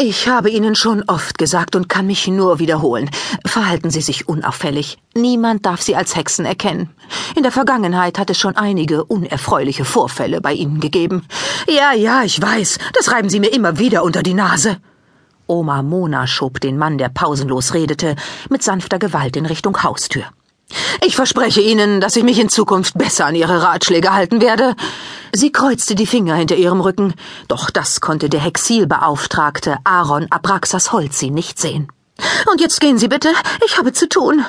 Ich habe Ihnen schon oft gesagt und kann mich nur wiederholen. Verhalten Sie sich unauffällig. Niemand darf Sie als Hexen erkennen. In der Vergangenheit hat es schon einige unerfreuliche Vorfälle bei Ihnen gegeben. Ja, ja, ich weiß. Das reiben Sie mir immer wieder unter die Nase. Oma Mona schob den Mann, der pausenlos redete, mit sanfter Gewalt in Richtung Haustür. Ich verspreche Ihnen, dass ich mich in Zukunft besser an Ihre Ratschläge halten werde. Sie kreuzte die Finger hinter ihrem Rücken, doch das konnte der Hexilbeauftragte Aaron Abraxas Holzi nicht sehen. Und jetzt gehen Sie bitte, ich habe zu tun.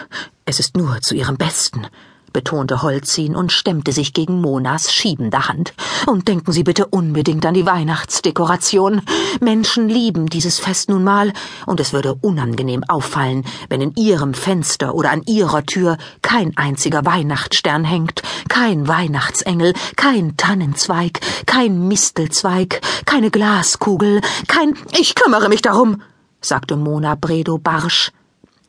Es ist nur zu Ihrem Besten betonte Holzin und stemmte sich gegen Monas schiebende Hand. Und denken Sie bitte unbedingt an die Weihnachtsdekoration. Menschen lieben dieses Fest nun mal, und es würde unangenehm auffallen, wenn in Ihrem Fenster oder an Ihrer Tür kein einziger Weihnachtsstern hängt, kein Weihnachtsengel, kein Tannenzweig, kein Mistelzweig, keine Glaskugel, kein Ich kümmere mich darum, sagte Mona Bredo barsch,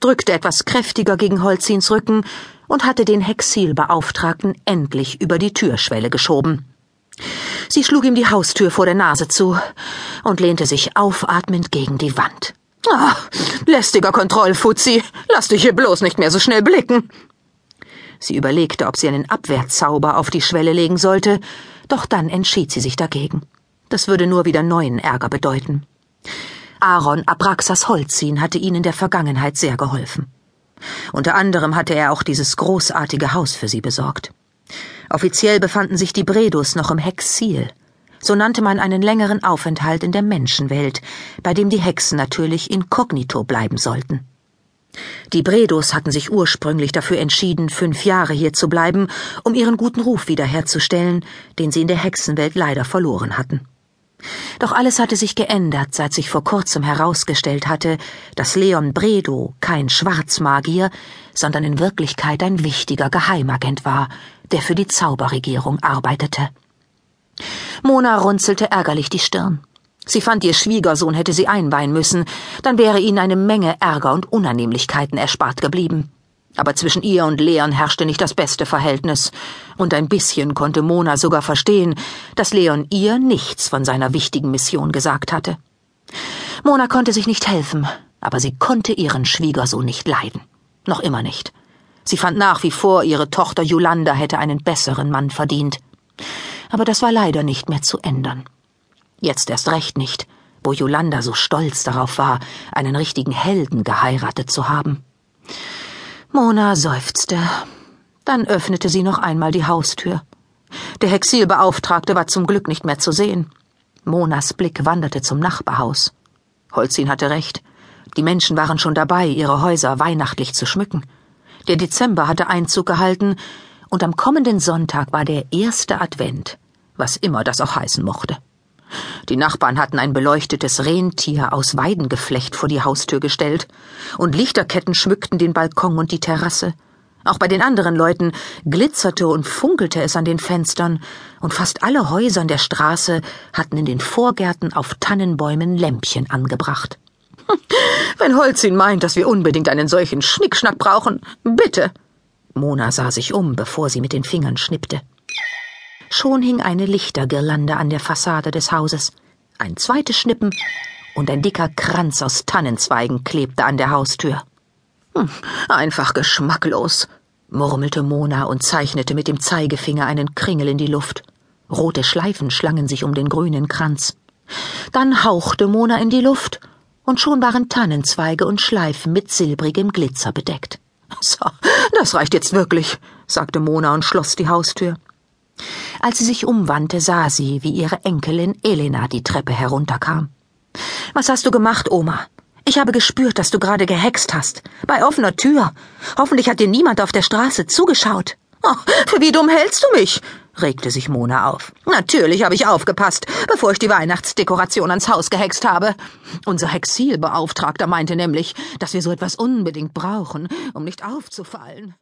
drückte etwas kräftiger gegen Holzins Rücken und hatte den Hexilbeauftragten endlich über die Türschwelle geschoben. Sie schlug ihm die Haustür vor der Nase zu und lehnte sich aufatmend gegen die Wand. Ah, lästiger Kontrollfuzzi, lass dich hier bloß nicht mehr so schnell blicken. Sie überlegte, ob sie einen Abwehrzauber auf die Schwelle legen sollte, doch dann entschied sie sich dagegen. Das würde nur wieder neuen Ärger bedeuten. Aaron Abraxas Holzin hatte ihnen in der Vergangenheit sehr geholfen. Unter anderem hatte er auch dieses großartige Haus für sie besorgt. Offiziell befanden sich die Bredus noch im Hexil. So nannte man einen längeren Aufenthalt in der Menschenwelt, bei dem die Hexen natürlich inkognito bleiben sollten. Die Bredus hatten sich ursprünglich dafür entschieden, fünf Jahre hier zu bleiben, um ihren guten Ruf wiederherzustellen, den sie in der Hexenwelt leider verloren hatten. Doch alles hatte sich geändert, seit sich vor kurzem herausgestellt hatte, dass Leon Bredow kein Schwarzmagier, sondern in Wirklichkeit ein wichtiger Geheimagent war, der für die Zauberregierung arbeitete. Mona runzelte ärgerlich die Stirn. Sie fand, ihr Schwiegersohn hätte sie einweihen müssen, dann wäre ihnen eine Menge Ärger und Unannehmlichkeiten erspart geblieben. Aber zwischen ihr und Leon herrschte nicht das beste Verhältnis, und ein bisschen konnte Mona sogar verstehen, dass Leon ihr nichts von seiner wichtigen Mission gesagt hatte. Mona konnte sich nicht helfen, aber sie konnte ihren Schwiegersohn nicht leiden. Noch immer nicht. Sie fand nach wie vor, ihre Tochter Yolanda hätte einen besseren Mann verdient. Aber das war leider nicht mehr zu ändern. Jetzt erst recht nicht, wo Yolanda so stolz darauf war, einen richtigen Helden geheiratet zu haben. Mona seufzte. Dann öffnete sie noch einmal die Haustür. Der Hexilbeauftragte war zum Glück nicht mehr zu sehen. Monas Blick wanderte zum Nachbarhaus. Holzin hatte recht. Die Menschen waren schon dabei, ihre Häuser weihnachtlich zu schmücken. Der Dezember hatte Einzug gehalten, und am kommenden Sonntag war der erste Advent, was immer das auch heißen mochte. Die Nachbarn hatten ein beleuchtetes Rentier aus Weidengeflecht vor die Haustür gestellt, und Lichterketten schmückten den Balkon und die Terrasse. Auch bei den anderen Leuten glitzerte und funkelte es an den Fenstern, und fast alle Häuser in der Straße hatten in den Vorgärten auf Tannenbäumen Lämpchen angebracht. Wenn Holzin meint, dass wir unbedingt einen solchen Schnickschnack brauchen, bitte. Mona sah sich um, bevor sie mit den Fingern schnippte. Schon hing eine Lichtergirlande an der Fassade des Hauses. Ein zweites Schnippen und ein dicker Kranz aus Tannenzweigen klebte an der Haustür. Hm, einfach geschmacklos, murmelte Mona und zeichnete mit dem Zeigefinger einen Kringel in die Luft. Rote Schleifen schlangen sich um den grünen Kranz. Dann hauchte Mona in die Luft, und schon waren Tannenzweige und Schleifen mit silbrigem Glitzer bedeckt. So, das reicht jetzt wirklich, sagte Mona und schloss die Haustür. Als sie sich umwandte, sah sie, wie ihre Enkelin Elena die Treppe herunterkam. Was hast du gemacht, Oma? Ich habe gespürt, dass du gerade gehext hast. Bei offener Tür. Hoffentlich hat dir niemand auf der Straße zugeschaut. Oh, für wie dumm hältst du mich? regte sich Mona auf. Natürlich habe ich aufgepasst, bevor ich die Weihnachtsdekoration ans Haus gehext habe. Unser Hexilbeauftragter meinte nämlich, dass wir so etwas unbedingt brauchen, um nicht aufzufallen.